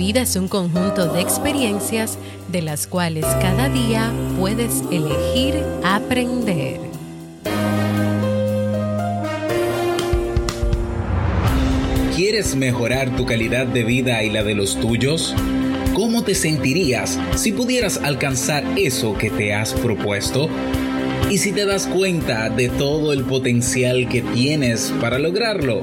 vida es un conjunto de experiencias de las cuales cada día puedes elegir aprender. ¿Quieres mejorar tu calidad de vida y la de los tuyos? ¿Cómo te sentirías si pudieras alcanzar eso que te has propuesto? ¿Y si te das cuenta de todo el potencial que tienes para lograrlo?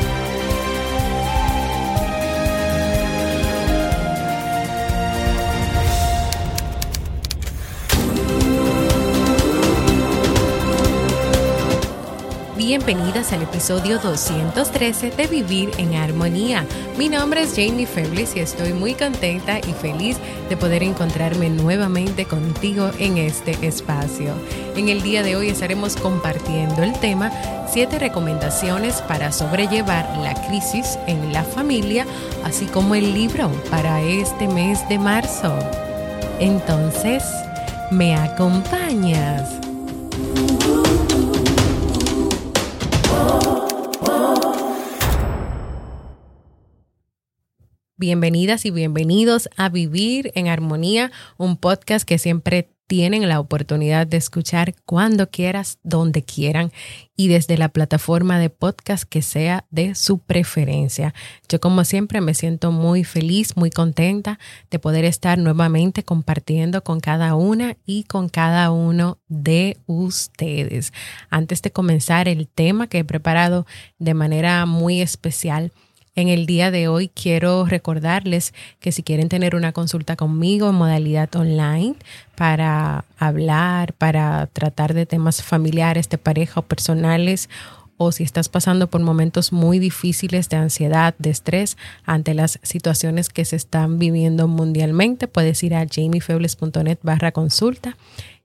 Bienvenidas al episodio 213 de Vivir en Armonía. Mi nombre es Jamie Febles y estoy muy contenta y feliz de poder encontrarme nuevamente contigo en este espacio. En el día de hoy estaremos compartiendo el tema 7 recomendaciones para sobrellevar la crisis en la familia, así como el libro para este mes de marzo. Entonces, ¿me acompañas? Bienvenidas y bienvenidos a Vivir en Armonía, un podcast que siempre tienen la oportunidad de escuchar cuando quieras, donde quieran y desde la plataforma de podcast que sea de su preferencia. Yo como siempre me siento muy feliz, muy contenta de poder estar nuevamente compartiendo con cada una y con cada uno de ustedes. Antes de comenzar el tema que he preparado de manera muy especial, en el día de hoy quiero recordarles que si quieren tener una consulta conmigo en modalidad online para hablar, para tratar de temas familiares, de pareja o personales, o si estás pasando por momentos muy difíciles de ansiedad, de estrés ante las situaciones que se están viviendo mundialmente, puedes ir a jamiefebles.net barra consulta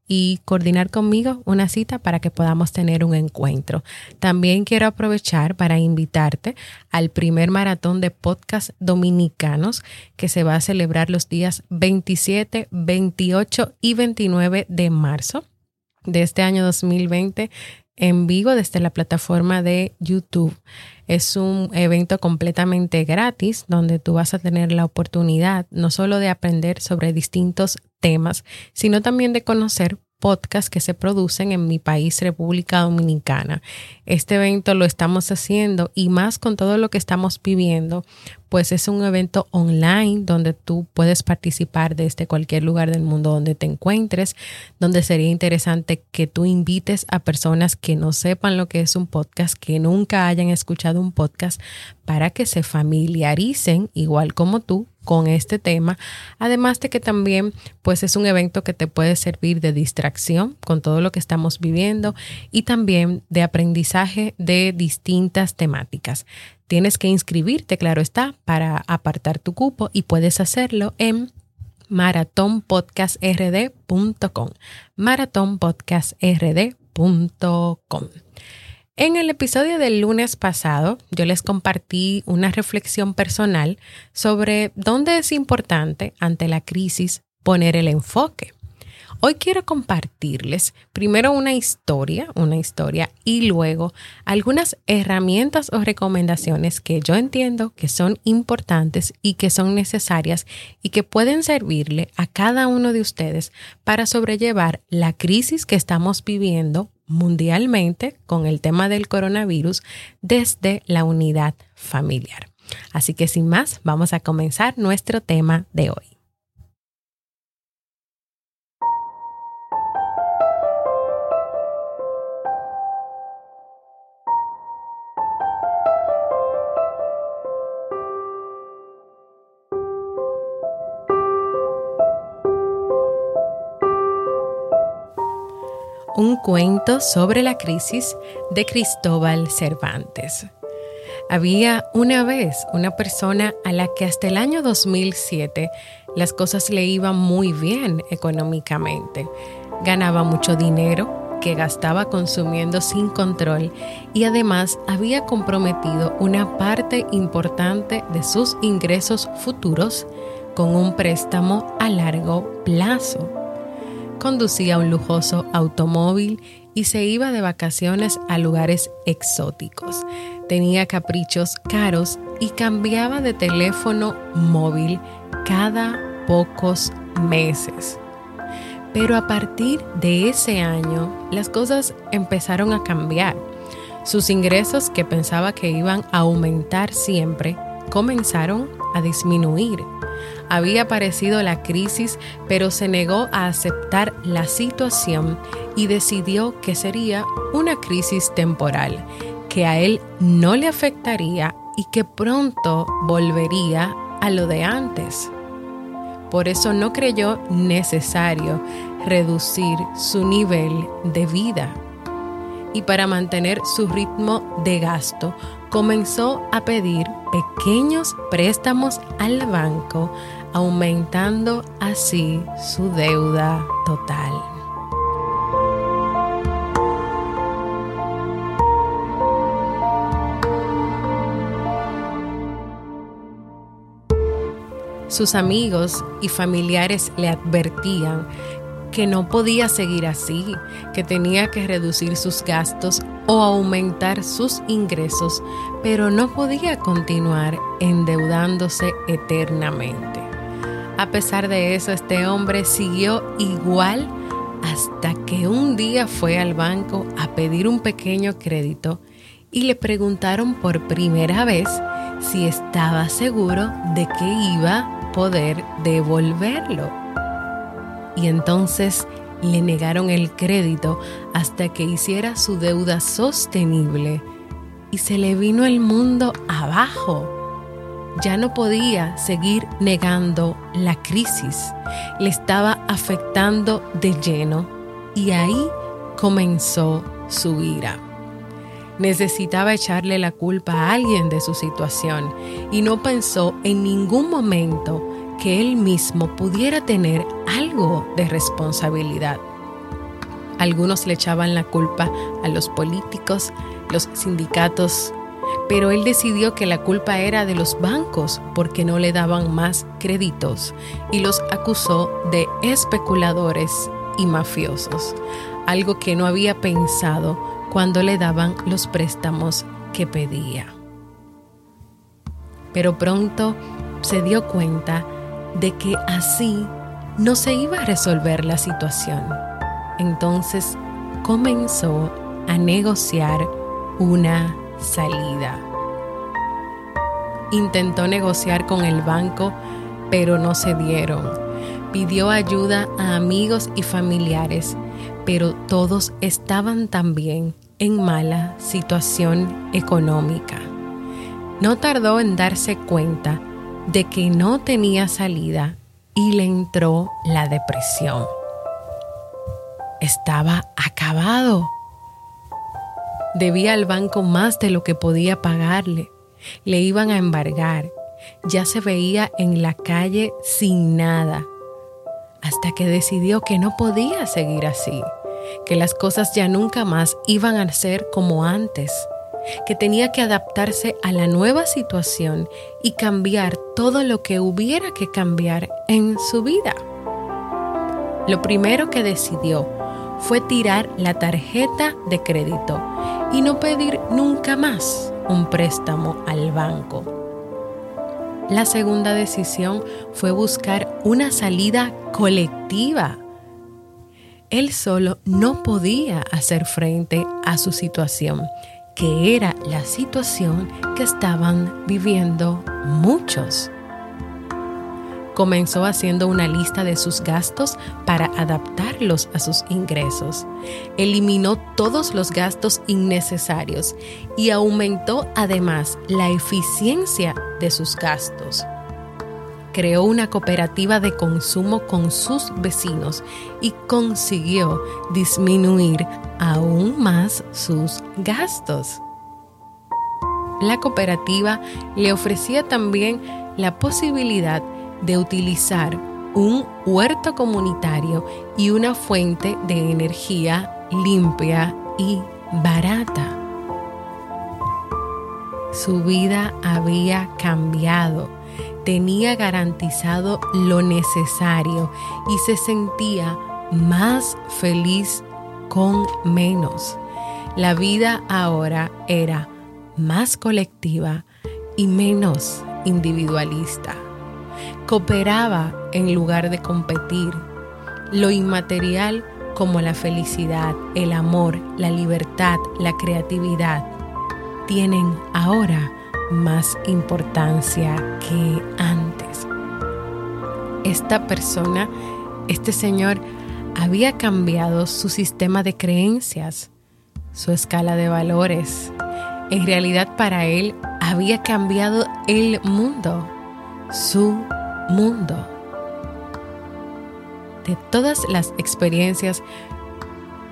y coordinar conmigo una cita para que podamos tener un encuentro. También quiero aprovechar para invitarte al primer maratón de podcast dominicanos que se va a celebrar los días 27, 28 y 29 de marzo de este año 2020 en vivo desde la plataforma de YouTube. Es un evento completamente gratis donde tú vas a tener la oportunidad no solo de aprender sobre distintos temas, sino también de conocer podcasts que se producen en mi país, República Dominicana. Este evento lo estamos haciendo y más con todo lo que estamos viviendo, pues es un evento online donde tú puedes participar desde cualquier lugar del mundo donde te encuentres, donde sería interesante que tú invites a personas que no sepan lo que es un podcast, que nunca hayan escuchado un podcast, para que se familiaricen, igual como tú, con este tema, además de que también pues es un evento que te puede servir de distracción con todo lo que estamos viviendo y también de aprendizaje de distintas temáticas. Tienes que inscribirte, claro está, para apartar tu cupo y puedes hacerlo en maratonpodcastrd.com. maratonpodcastrd.com. En el episodio del lunes pasado, yo les compartí una reflexión personal sobre dónde es importante ante la crisis poner el enfoque. Hoy quiero compartirles primero una historia, una historia y luego algunas herramientas o recomendaciones que yo entiendo que son importantes y que son necesarias y que pueden servirle a cada uno de ustedes para sobrellevar la crisis que estamos viviendo mundialmente con el tema del coronavirus desde la unidad familiar. Así que sin más, vamos a comenzar nuestro tema de hoy. Cuento sobre la crisis de Cristóbal Cervantes. Había una vez una persona a la que hasta el año 2007 las cosas le iban muy bien económicamente. Ganaba mucho dinero que gastaba consumiendo sin control y además había comprometido una parte importante de sus ingresos futuros con un préstamo a largo plazo conducía un lujoso automóvil y se iba de vacaciones a lugares exóticos. Tenía caprichos caros y cambiaba de teléfono móvil cada pocos meses. Pero a partir de ese año las cosas empezaron a cambiar. Sus ingresos que pensaba que iban a aumentar siempre comenzaron a disminuir había aparecido la crisis, pero se negó a aceptar la situación y decidió que sería una crisis temporal, que a él no le afectaría y que pronto volvería a lo de antes. Por eso no creyó necesario reducir su nivel de vida. Y para mantener su ritmo de gasto, comenzó a pedir pequeños préstamos al banco, aumentando así su deuda total. Sus amigos y familiares le advertían que no podía seguir así, que tenía que reducir sus gastos o aumentar sus ingresos, pero no podía continuar endeudándose eternamente. A pesar de eso, este hombre siguió igual hasta que un día fue al banco a pedir un pequeño crédito y le preguntaron por primera vez si estaba seguro de que iba a poder devolverlo y entonces le negaron el crédito hasta que hiciera su deuda sostenible y se le vino el mundo abajo. Ya no podía seguir negando la crisis, le estaba afectando de lleno y ahí comenzó su ira. Necesitaba echarle la culpa a alguien de su situación y no pensó en ningún momento que él mismo pudiera tener algo de responsabilidad. Algunos le echaban la culpa a los políticos, los sindicatos, pero él decidió que la culpa era de los bancos porque no le daban más créditos y los acusó de especuladores y mafiosos, algo que no había pensado cuando le daban los préstamos que pedía. Pero pronto se dio cuenta de que así no se iba a resolver la situación. Entonces comenzó a negociar una salida. Intentó negociar con el banco, pero no se dieron. Pidió ayuda a amigos y familiares, pero todos estaban también en mala situación económica. No tardó en darse cuenta de que no tenía salida y le entró la depresión. Estaba acabado. Debía al banco más de lo que podía pagarle. Le iban a embargar. Ya se veía en la calle sin nada. Hasta que decidió que no podía seguir así, que las cosas ya nunca más iban a ser como antes que tenía que adaptarse a la nueva situación y cambiar todo lo que hubiera que cambiar en su vida. Lo primero que decidió fue tirar la tarjeta de crédito y no pedir nunca más un préstamo al banco. La segunda decisión fue buscar una salida colectiva. Él solo no podía hacer frente a su situación que era la situación que estaban viviendo muchos. Comenzó haciendo una lista de sus gastos para adaptarlos a sus ingresos. Eliminó todos los gastos innecesarios y aumentó además la eficiencia de sus gastos. Creó una cooperativa de consumo con sus vecinos y consiguió disminuir aún más sus gastos. La cooperativa le ofrecía también la posibilidad de utilizar un huerto comunitario y una fuente de energía limpia y barata. Su vida había cambiado, tenía garantizado lo necesario y se sentía más feliz con menos. La vida ahora era más colectiva y menos individualista. Cooperaba en lugar de competir. Lo inmaterial como la felicidad, el amor, la libertad, la creatividad, tienen ahora más importancia que antes. Esta persona, este señor, había cambiado su sistema de creencias, su escala de valores. En realidad para él había cambiado el mundo, su mundo de todas las experiencias,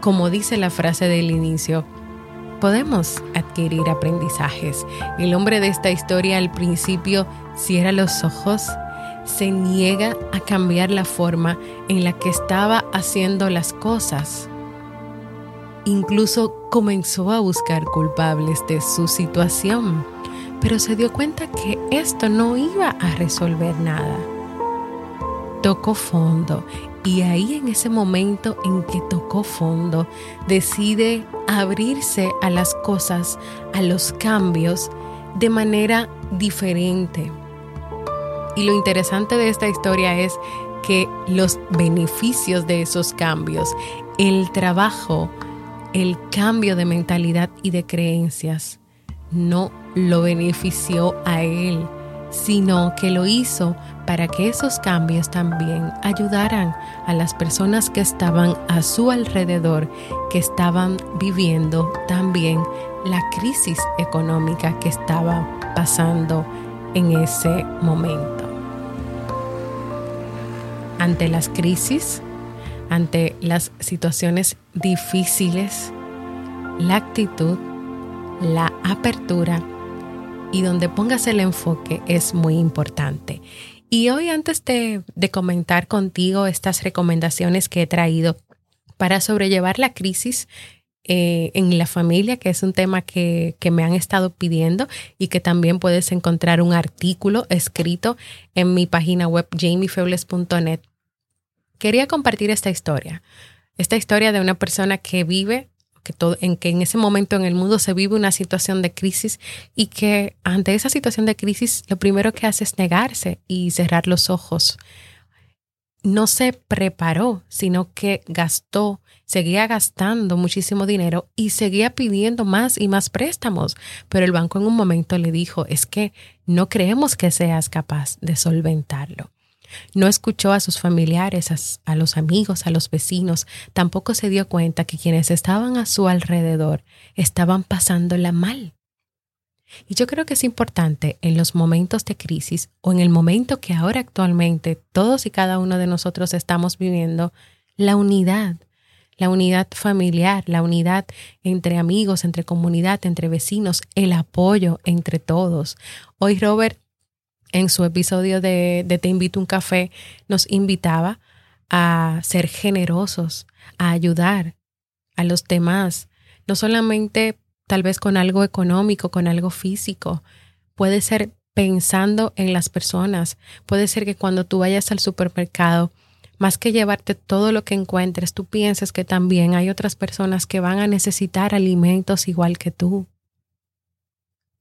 como dice la frase del inicio, podemos adquirir aprendizajes. El hombre de esta historia al principio cierra los ojos, se niega a cambiar la forma en la que estaba haciendo las cosas. Incluso comenzó a buscar culpables de su situación, pero se dio cuenta que esto no iba a resolver nada. Tocó fondo y ahí en ese momento en que tocó fondo, decide abrirse a las cosas, a los cambios, de manera diferente. Y lo interesante de esta historia es que los beneficios de esos cambios, el trabajo, el cambio de mentalidad y de creencias, no lo benefició a él, sino que lo hizo para que esos cambios también ayudaran a las personas que estaban a su alrededor, que estaban viviendo también la crisis económica que estaba pasando en ese momento. Ante las crisis, ante las situaciones difíciles, la actitud, la apertura y donde pongas el enfoque es muy importante. Y hoy antes de, comentar contigo estas recomendaciones que he traído para sobrellevar la crisis eh, en la familia, que es un tema que, me han estado pidiendo y que también puedes encontrar un artículo escrito en mi página web jamiefebles.net. Quería compartir esta historia, esta historia de una persona que vive que todo, en que en ese momento en el mundo se vive una situación de crisis y que ante esa situación de crisis lo primero que hace es negarse y cerrar los ojos. No se preparó, sino que gastó, seguía gastando muchísimo dinero y seguía pidiendo más y más préstamos. Pero el banco en un momento le dijo, es que no creemos que seas capaz de solventarlo. No escuchó a sus familiares, a, los amigos, a los vecinos. Tampoco se dio cuenta que quienes estaban a su alrededor estaban pasándola mal. Y yo creo que es importante en los momentos de crisis o en el momento que ahora actualmente todos y cada uno de nosotros estamos viviendo, la unidad, la unidad familiar, la unidad entre amigos, entre comunidad, entre vecinos, el apoyo entre todos. Hoy Robert en su episodio de, Te invito a un café, nos invitaba a ser generosos, a ayudar a los demás, no solamente tal vez con algo económico, con algo físico, puede ser pensando en las personas, puede ser que cuando tú vayas al supermercado, más que llevarte todo lo que encuentres, tú pienses que también hay otras personas que van a necesitar alimentos igual que tú.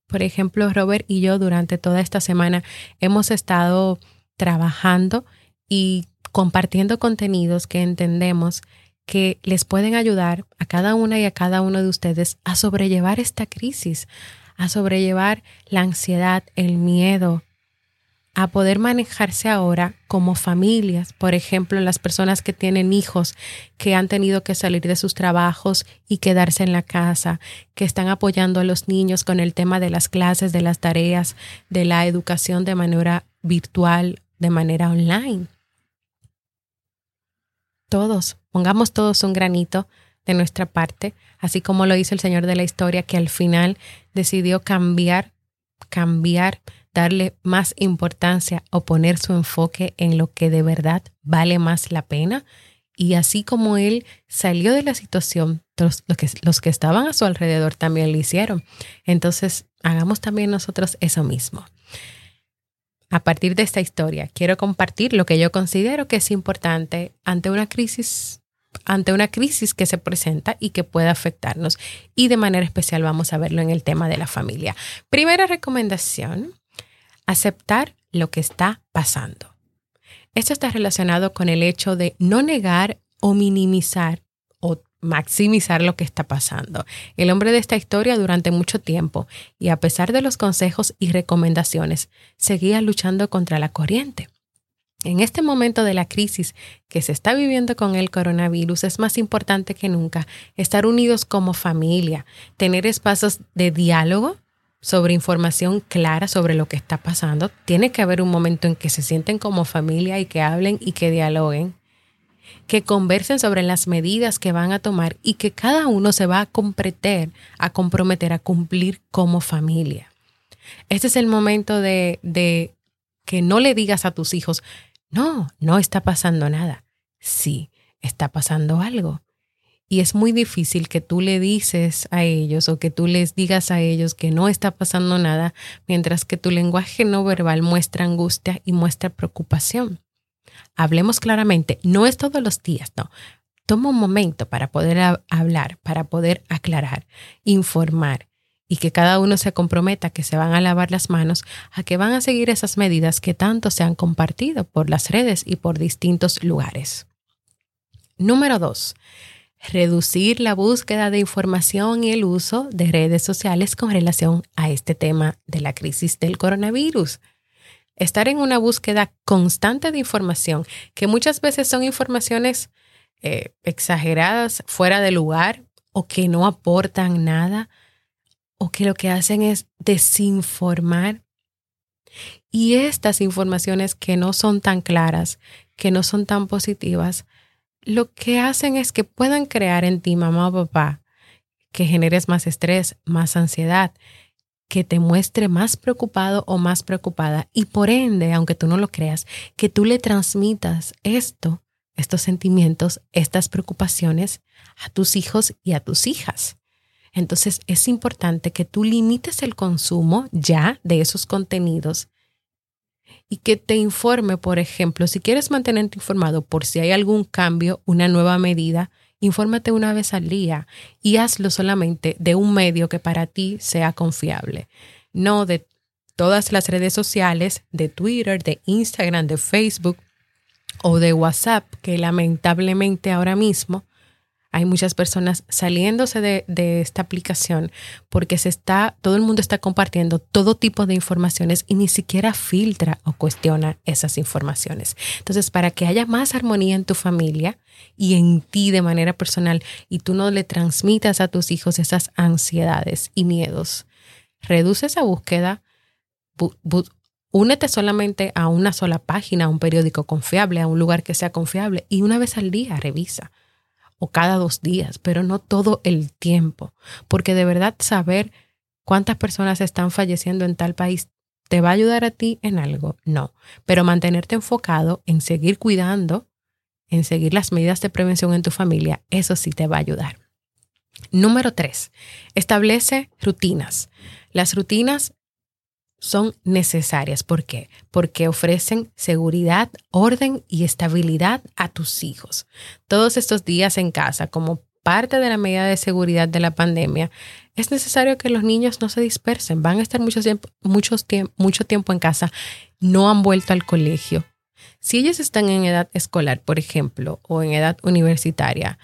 Por ejemplo, Robert y yo durante toda esta semana hemos estado trabajando y compartiendo contenidos que entendemos que les pueden ayudar a cada una y a cada uno de ustedes a sobrellevar esta crisis, a sobrellevar la ansiedad, el miedo, a poder manejarse ahora como familias, por ejemplo, las personas que tienen hijos que han tenido que salir de sus trabajos y quedarse en la casa, que están apoyando a los niños con el tema de las clases, de las tareas, de la educación de manera virtual, de manera online. Todos, pongamos todos un granito de nuestra parte, así como lo hizo el Señor de la historia, que al final decidió cambiar, cambiar, darle más importancia o poner su enfoque en lo que de verdad vale más la pena. Y así como él salió de la situación, los, que, los que estaban a su alrededor también lo hicieron. Entonces, hagamos también nosotros eso mismo. A partir de esta historia, quiero compartir lo que yo considero que es importante ante una crisis ante una crisis que se presenta y que pueda afectarnos. Y de manera especial vamos a verlo en el tema de la familia. Primera recomendación, aceptar lo que está pasando. Esto está relacionado con el hecho de no negar o minimizar o maximizar lo que está pasando. El hombre de esta historia durante mucho tiempo, y a pesar de los consejos y recomendaciones, seguía luchando contra la corriente. En este momento de la crisis que se está viviendo con el coronavirus es más importante que nunca estar unidos como familia, tener espacios de diálogo sobre información clara sobre lo que está pasando. Tiene que haber un momento en que se sienten como familia y que hablen y que dialoguen, que conversen sobre las medidas que van a tomar y que cada uno se va a comprometer, a comprometer a cumplir como familia. Este es el momento de, de que no le digas a tus hijos, no, no está pasando nada. Sí, está pasando algo. Y es muy difícil que tú le dices a ellos o que tú les digas a ellos que no está pasando nada, mientras que tu lenguaje no verbal muestra angustia y muestra preocupación. Hablemos claramente, no es todos los días, no. Toma un momento para poder hablar, para poder aclarar, informar y que cada uno se comprometa que se van a lavar las manos, a que van a seguir esas medidas que tanto se han compartido por las redes y por distintos lugares. Número dos, reducir la búsqueda de información y el uso de redes sociales con relación a este tema de la crisis del coronavirus. Estar en una búsqueda constante de información, que muchas veces son informaciones eh, exageradas, fuera de lugar o que no aportan nada o que lo que hacen es desinformar. Y estas informaciones que no son tan claras, que no son tan positivas, lo que hacen es que puedan crear en ti, mamá o papá, que generes más estrés, más ansiedad, que te muestre más preocupado o más preocupada y por ende, aunque tú no lo creas, que tú le transmitas esto, estos sentimientos, estas preocupaciones a tus hijos y a tus hijas. Entonces es importante que tú limites el consumo ya de esos contenidos y que te informe, por ejemplo, si quieres mantenerte informado por si hay algún cambio, una nueva medida, infórmate una vez al día y hazlo solamente de un medio que para ti sea confiable, no de todas las redes sociales, de Twitter, de Instagram, de Facebook o de WhatsApp, que lamentablemente ahora mismo hay muchas personas saliéndose de, esta aplicación porque se está, todo el mundo está compartiendo todo tipo de informaciones y ni siquiera filtra o cuestiona esas informaciones. Entonces, para que haya más armonía en tu familia y en ti de manera personal y tú no le transmitas a tus hijos esas ansiedades y miedos, reduce esa búsqueda. Únete solamente a una sola página, a un periódico confiable, a un lugar que sea confiable y una vez al día revisa o cada dos días, pero no todo el tiempo, porque de verdad saber cuántas personas están falleciendo en tal país te va a ayudar a ti en algo, no, pero mantenerte enfocado en seguir cuidando, en seguir las medidas de prevención en tu familia, eso sí te va a ayudar. Número tres, establece rutinas. Las rutinas son necesarias. ¿Por qué? Porque ofrecen seguridad, orden y estabilidad a tus hijos. Todos estos días en casa, como parte de la medida de seguridad de la pandemia, es necesario que los niños no se dispersen. Van a estar mucho tiempo, mucho tiempo en casa, no han vuelto al colegio. Si ellos están en edad escolar, por ejemplo, o en edad universitaria,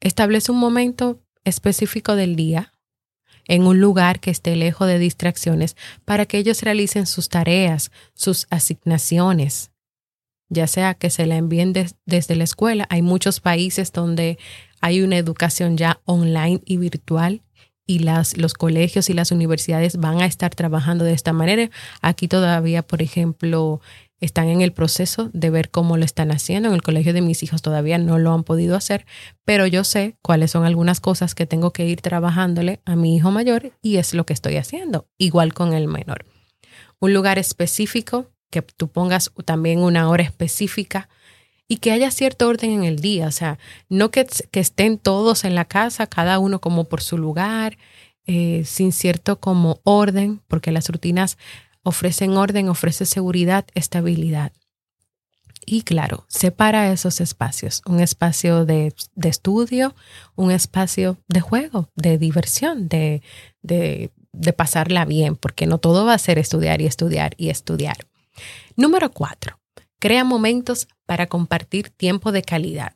establece un momento específico del día en un lugar que esté lejos de distracciones para que ellos realicen sus tareas, sus asignaciones, ya sea que se la envíen desde la escuela. Hay muchos países donde hay una educación ya online y virtual y las, los colegios y las universidades van a estar trabajando de esta manera. Aquí todavía, por ejemplo, están en el proceso de ver cómo lo están haciendo. En el colegio de mis hijos todavía no lo han podido hacer, pero yo sé cuáles son algunas cosas que tengo que ir trabajándole a mi hijo mayor y es lo que estoy haciendo, igual con el menor. Un lugar específico, que tú pongas también una hora específica y que haya cierto orden en el día, o sea, no que, que estén todos en la casa, cada uno como por su lugar, eh, sin cierto como orden, porque las rutinas ofrecen orden, ofrecen seguridad, estabilidad. Y claro, separa esos espacios, un espacio de, estudio, un espacio de juego, de diversión, de, de, de pasarla bien, porque no todo va a ser estudiar y estudiar y estudiar. Número cuatro, crea momentos para compartir tiempo de calidad.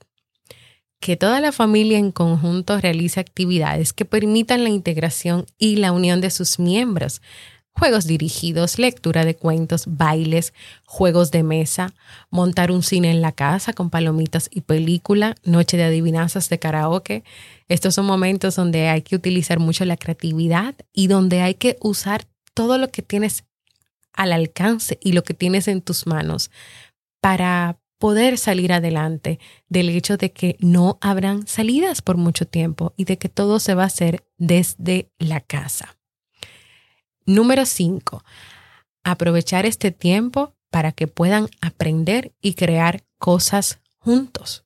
Que toda la familia en conjunto realice actividades que permitan la integración y la unión de sus miembros, juegos dirigidos, lectura de cuentos, bailes, juegos de mesa, montar un cine en la casa con palomitas y película, noche de adivinanzas de karaoke. Estos son momentos donde hay que utilizar mucho la creatividad y donde hay que usar todo lo que tienes al alcance y lo que tienes en tus manos para poder salir adelante del hecho de que no habrán salidas por mucho tiempo y de que todo se va a hacer desde la casa. Número 5. Aprovechar este tiempo para que puedan aprender y crear cosas juntos.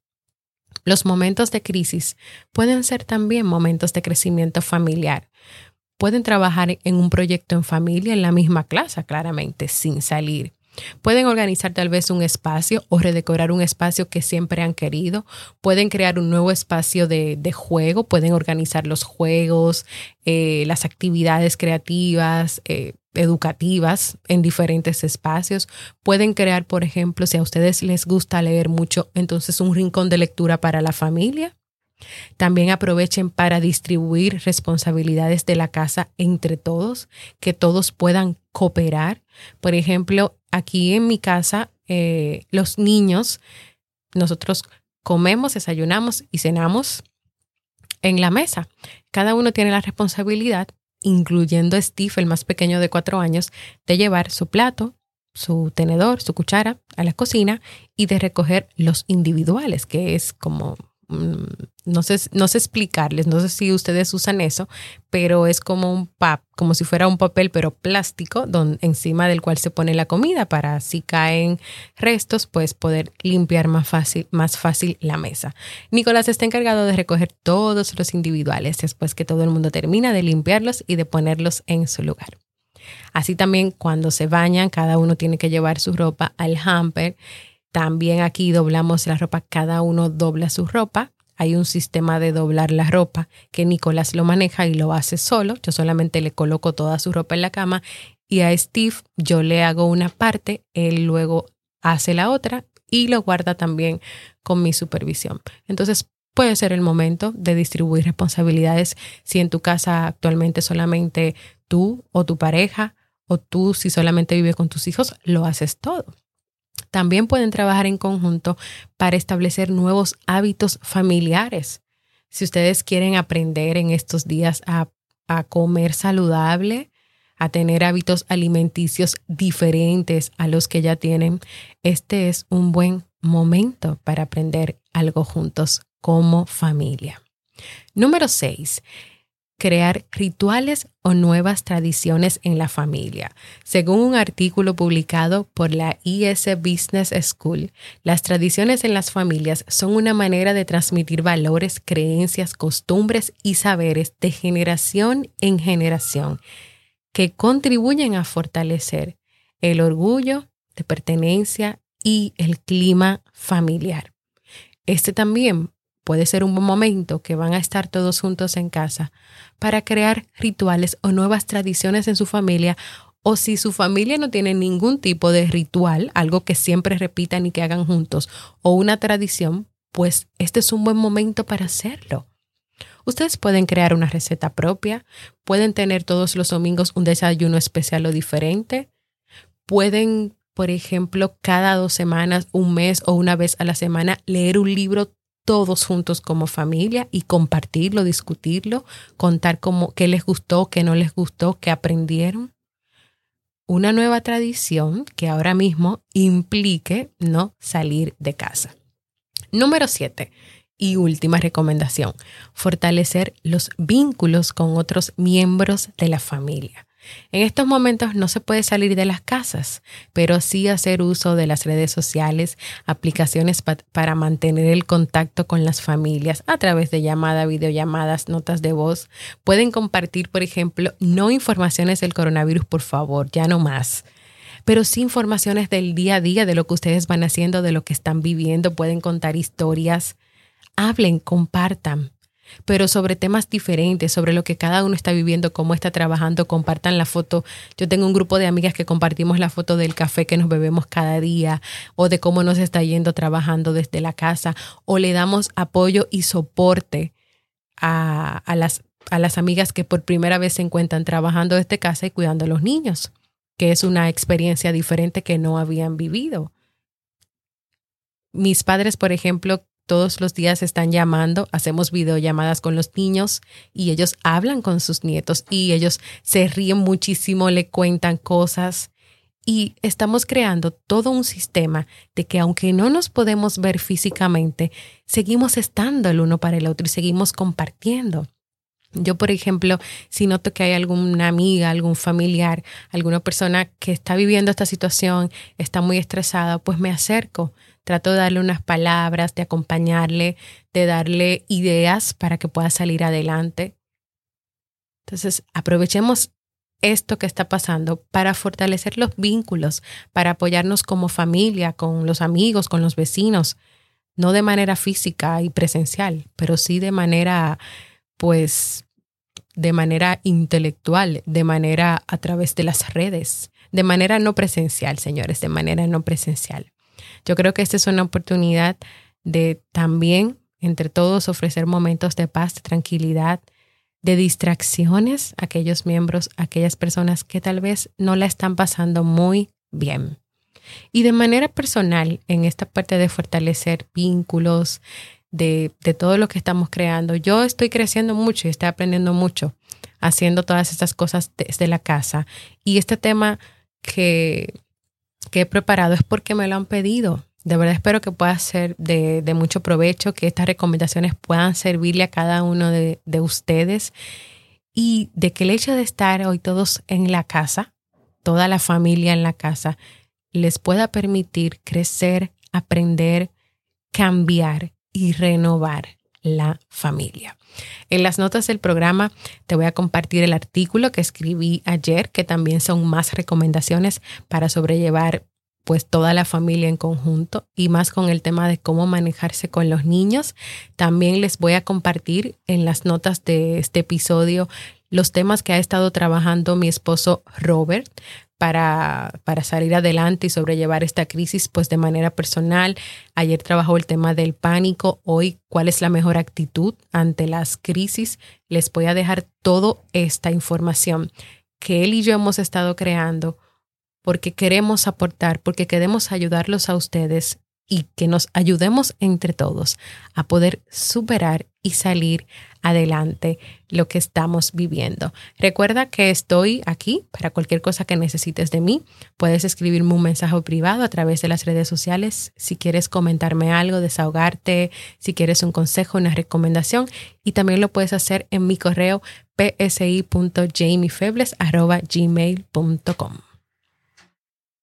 Los momentos de crisis pueden ser también momentos de crecimiento familiar. Pueden trabajar en un proyecto en familia en la misma clase, claramente, sin salir. Pueden organizar tal vez un espacio o redecorar un espacio que siempre han querido. Pueden crear un nuevo espacio de, juego. Pueden organizar los juegos, eh, las actividades creativas, eh, educativas en diferentes espacios. Pueden crear, por ejemplo, si a ustedes les gusta leer mucho, entonces un rincón de lectura para la familia. También aprovechen para distribuir responsabilidades de la casa entre todos, que todos puedan cooperar. Por ejemplo, aquí en mi casa, eh, los niños, nosotros comemos, desayunamos y cenamos en la mesa. Cada uno tiene la responsabilidad, incluyendo Steve, el más pequeño de cuatro años, de llevar su plato, su tenedor, su cuchara a la cocina y de recoger los individuales, que es como no sé, no sé explicarles, no sé si ustedes usan eso, pero es como un pap, como si fuera un papel, pero plástico, donde, encima del cual se pone la comida para si caen restos, pues poder limpiar más fácil, más fácil la mesa. Nicolás está encargado de recoger todos los individuales después que todo el mundo termina de limpiarlos y de ponerlos en su lugar. Así también cuando se bañan, cada uno tiene que llevar su ropa al hamper también aquí doblamos la ropa, cada uno dobla su ropa. Hay un sistema de doblar la ropa que Nicolás lo maneja y lo hace solo. Yo solamente le coloco toda su ropa en la cama y a Steve yo le hago una parte, él luego hace la otra y lo guarda también con mi supervisión. Entonces puede ser el momento de distribuir responsabilidades si en tu casa actualmente solamente tú o tu pareja o tú si solamente vives con tus hijos, lo haces todo. También pueden trabajar en conjunto para establecer nuevos hábitos familiares. Si ustedes quieren aprender en estos días a, comer saludable, a tener hábitos alimenticios diferentes a los que ya tienen, este es un buen momento para aprender algo juntos como familia. Número 6 crear rituales o nuevas tradiciones en la familia. Según un artículo publicado por la IS Business School, las tradiciones en las familias son una manera de transmitir valores, creencias, costumbres y saberes de generación en generación que contribuyen a fortalecer el orgullo de pertenencia y el clima familiar. Este también puede ser un buen momento que van a estar todos juntos en casa para crear rituales o nuevas tradiciones en su familia o si su familia no tiene ningún tipo de ritual, algo que siempre repitan y que hagan juntos, o una tradición, pues este es un buen momento para hacerlo. Ustedes pueden crear una receta propia, pueden tener todos los domingos un desayuno especial o diferente, pueden, por ejemplo, cada dos semanas, un mes o una vez a la semana leer un libro todos juntos como familia y compartirlo, discutirlo, contar cómo, qué les gustó, qué no les gustó, qué aprendieron. Una nueva tradición que ahora mismo implique no salir de casa. Número 7 y última recomendación, fortalecer los vínculos con otros miembros de la familia. En estos momentos no se puede salir de las casas, pero sí hacer uso de las redes sociales, aplicaciones para mantener el contacto con las familias a través de llamada, videollamadas, notas de voz. Pueden compartir, por ejemplo, no informaciones del coronavirus, por favor, ya no más pero sí informaciones del día a día, de lo que ustedes van haciendo, de lo que están viviendo. Pueden contar historias. Hablen, compartan pero sobre temas diferentes, sobre lo que cada uno está viviendo, cómo está trabajando, compartan la foto. Yo tengo un grupo de amigas que compartimos la foto del café que nos bebemos cada día o de cómo nos está yendo trabajando desde la casa o le damos apoyo y soporte a, las, a las amigas que por primera vez se encuentran trabajando desde casa y cuidando a los niños, que es una experiencia diferente que no habían vivido. Mis padres, por ejemplo, todos los días están llamando, hacemos videollamadas con los niños y ellos hablan con sus nietos y ellos se ríen muchísimo, le cuentan cosas y estamos creando todo un sistema de que aunque no nos podemos ver físicamente, seguimos estando el uno para el otro y seguimos compartiendo. Yo, por ejemplo, si noto que hay alguna amiga, algún familiar, alguna persona que está viviendo esta situación, está muy estresada, pues me acerco, trato de darle unas palabras, de acompañarle, de darle ideas para que pueda salir adelante. Entonces, aprovechemos esto que está pasando para fortalecer los vínculos, para apoyarnos como familia, con los amigos, con los vecinos, no de manera física y presencial, pero sí de manera, pues, de manera intelectual, de manera a través de las redes, de manera no presencial, señores, de manera no presencial. Yo creo que esta es una oportunidad de también entre todos ofrecer momentos de paz, de tranquilidad, de distracciones a aquellos miembros, a aquellas personas que tal vez no la están pasando muy bien. Y de manera personal, en esta parte de fortalecer vínculos, de, de, todo lo que estamos creando, yo estoy creciendo mucho y estoy aprendiendo mucho haciendo todas estas cosas desde la casa. Y este tema que que he preparado es porque me lo han pedido. De verdad espero que pueda ser de, mucho provecho, que estas recomendaciones puedan servirle a cada uno de, de ustedes y de que el hecho de estar hoy todos en la casa, toda la familia en la casa, les pueda permitir crecer, aprender, cambiar y renovar la familia. En las notas del programa te voy a compartir el artículo que escribí ayer, que también son más recomendaciones para sobrellevar pues toda la familia en conjunto y más con el tema de cómo manejarse con los niños. También les voy a compartir en las notas de este episodio los temas que ha estado trabajando mi esposo Robert para, para salir adelante y sobrellevar esta crisis pues de manera personal. Ayer trabajó el tema del pánico, hoy cuál es la mejor actitud ante las crisis. Les voy a dejar toda esta información que él y yo hemos estado creando porque queremos aportar, porque queremos ayudarlos a ustedes y que nos ayudemos entre todos a poder superar y salir adelante lo que estamos viviendo. Recuerda que estoy aquí para cualquier cosa que necesites de mí. Puedes escribirme un mensaje privado a través de las redes sociales si quieres comentarme algo, desahogarte, si quieres un consejo, una recomendación y también lo puedes hacer en mi correo psi.jamiefebles.gmail.com.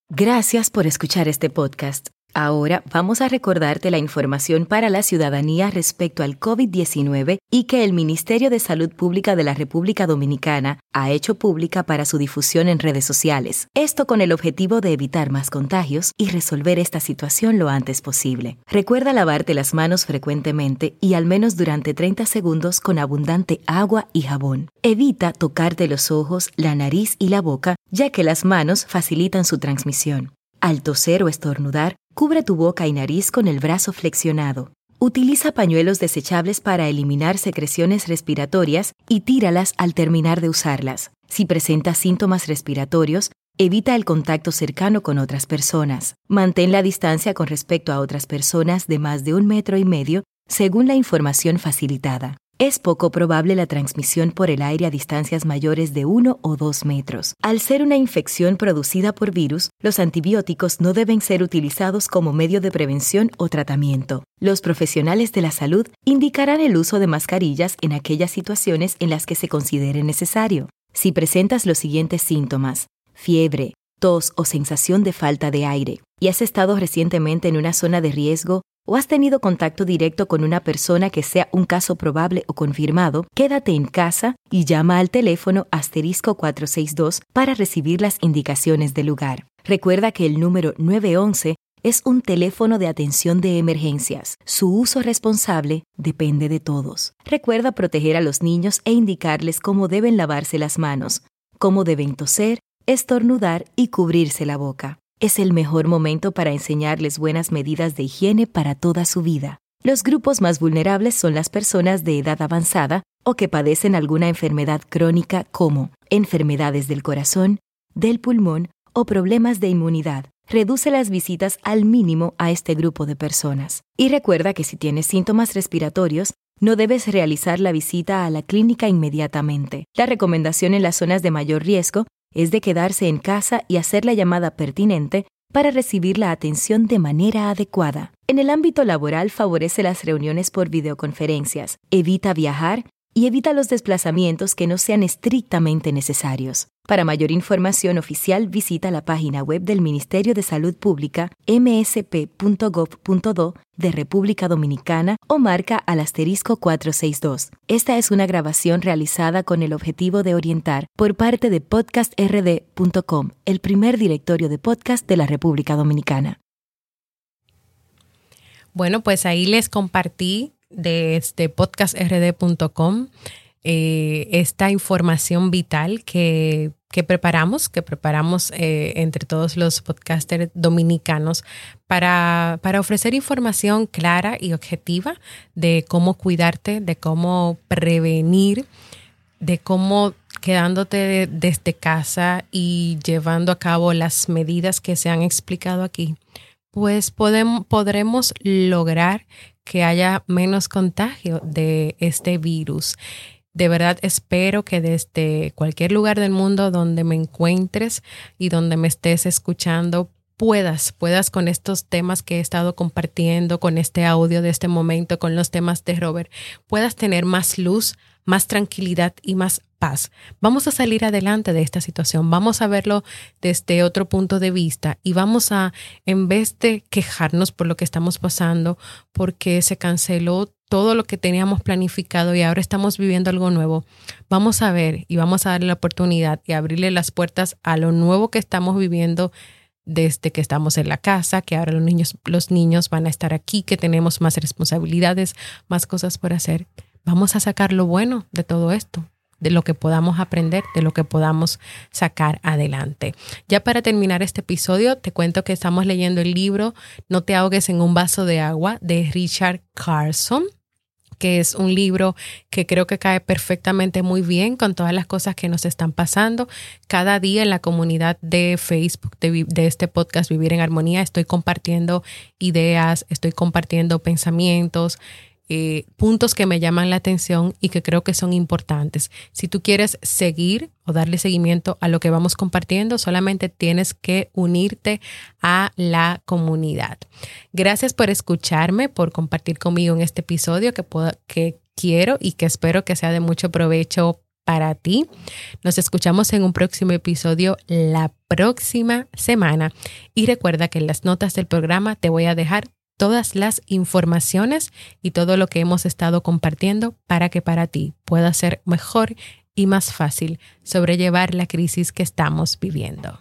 Gracias por escuchar este podcast. Ahora vamos a recordarte la información para la ciudadanía respecto al COVID-19 y que el Ministerio de Salud Pública de la República Dominicana ha hecho pública para su difusión en redes sociales. Esto con el objetivo de evitar más contagios y resolver esta situación lo antes posible. Recuerda lavarte las manos frecuentemente y al menos durante 30 segundos con abundante agua y jabón. Evita tocarte los ojos, la nariz y la boca, ya que las manos facilitan su transmisión. Al toser o estornudar, cubre tu boca y nariz con el brazo flexionado. Utiliza pañuelos desechables para eliminar secreciones respiratorias y tíralas al terminar de usarlas. Si presentas síntomas respiratorios, evita el contacto cercano con otras personas. Mantén la distancia con respecto a otras personas de más de un metro y medio según la información facilitada. Es poco probable la transmisión por el aire a distancias mayores de 1 o 2 metros. Al ser una infección producida por virus, los antibióticos no deben ser utilizados como medio de prevención o tratamiento. Los profesionales de la salud indicarán el uso de mascarillas en aquellas situaciones en las que se considere necesario. Si presentas los siguientes síntomas, fiebre, tos o sensación de falta de aire, y has estado recientemente en una zona de riesgo o has tenido contacto directo con una persona que sea un caso probable o confirmado, quédate en casa y llama al teléfono asterisco 462 para recibir las indicaciones del lugar. Recuerda que el número 911 es un teléfono de atención de emergencias. Su uso responsable depende de todos. Recuerda proteger a los niños e indicarles cómo deben lavarse las manos, cómo deben toser, estornudar y cubrirse la boca es el mejor momento para enseñarles buenas medidas de higiene para toda su vida. Los grupos más vulnerables son las personas de edad avanzada o que padecen alguna enfermedad crónica como enfermedades del corazón, del pulmón o problemas de inmunidad. Reduce las visitas al mínimo a este grupo de personas. Y recuerda que si tienes síntomas respiratorios, no debes realizar la visita a la clínica inmediatamente. La recomendación en las zonas de mayor riesgo es de quedarse en casa y hacer la llamada pertinente para recibir la atención de manera adecuada. En el ámbito laboral favorece las reuniones por videoconferencias, evita viajar y evita los desplazamientos que no sean estrictamente necesarios. Para mayor información oficial visita la página web del Ministerio de Salud Pública msp.gov.do de República Dominicana o marca al asterisco 462. Esta es una grabación realizada con el objetivo de orientar por parte de podcastrd.com, el primer directorio de podcast de la República Dominicana. Bueno, pues ahí les compartí de este podcastrd.com eh, esta información vital que, que preparamos, que preparamos eh, entre todos los podcasters dominicanos para, para ofrecer información clara y objetiva de cómo cuidarte, de cómo prevenir, de cómo quedándote desde casa y llevando a cabo las medidas que se han explicado aquí, pues podemos, podremos lograr que haya menos contagio de este virus. De verdad espero que desde cualquier lugar del mundo donde me encuentres y donde me estés escuchando puedas, puedas con estos temas que he estado compartiendo, con este audio de este momento, con los temas de Robert, puedas tener más luz, más tranquilidad y más paz. Vamos a salir adelante de esta situación, vamos a verlo desde otro punto de vista y vamos a, en vez de quejarnos por lo que estamos pasando, porque se canceló todo lo que teníamos planificado y ahora estamos viviendo algo nuevo, vamos a ver y vamos a darle la oportunidad y abrirle las puertas a lo nuevo que estamos viviendo desde que estamos en la casa, que ahora los niños, los niños van a estar aquí, que tenemos más responsabilidades, más cosas por hacer vamos a sacar lo bueno de todo esto, de lo que podamos aprender, de lo que podamos sacar adelante. Ya para terminar este episodio, te cuento que estamos leyendo el libro No te ahogues en un vaso de agua de Richard Carson que es un libro que creo que cae perfectamente muy bien con todas las cosas que nos están pasando. Cada día en la comunidad de Facebook de, de, este podcast Vivir en Armonía estoy compartiendo ideas, estoy compartiendo pensamientos, eh, puntos que me llaman la atención y que creo que son importantes. Si tú quieres seguir o darle seguimiento a lo que vamos compartiendo, solamente tienes que unirte a la comunidad. Gracias por escucharme, por compartir conmigo en este episodio que, que quiero y que espero que sea de mucho provecho para ti. Nos escuchamos en un próximo episodio la próxima semana y recuerda que en las notas del programa te voy a dejar todas las informaciones y todo lo que hemos estado compartiendo para que para ti pueda ser mejor y más fácil sobrellevar la crisis que estamos viviendo.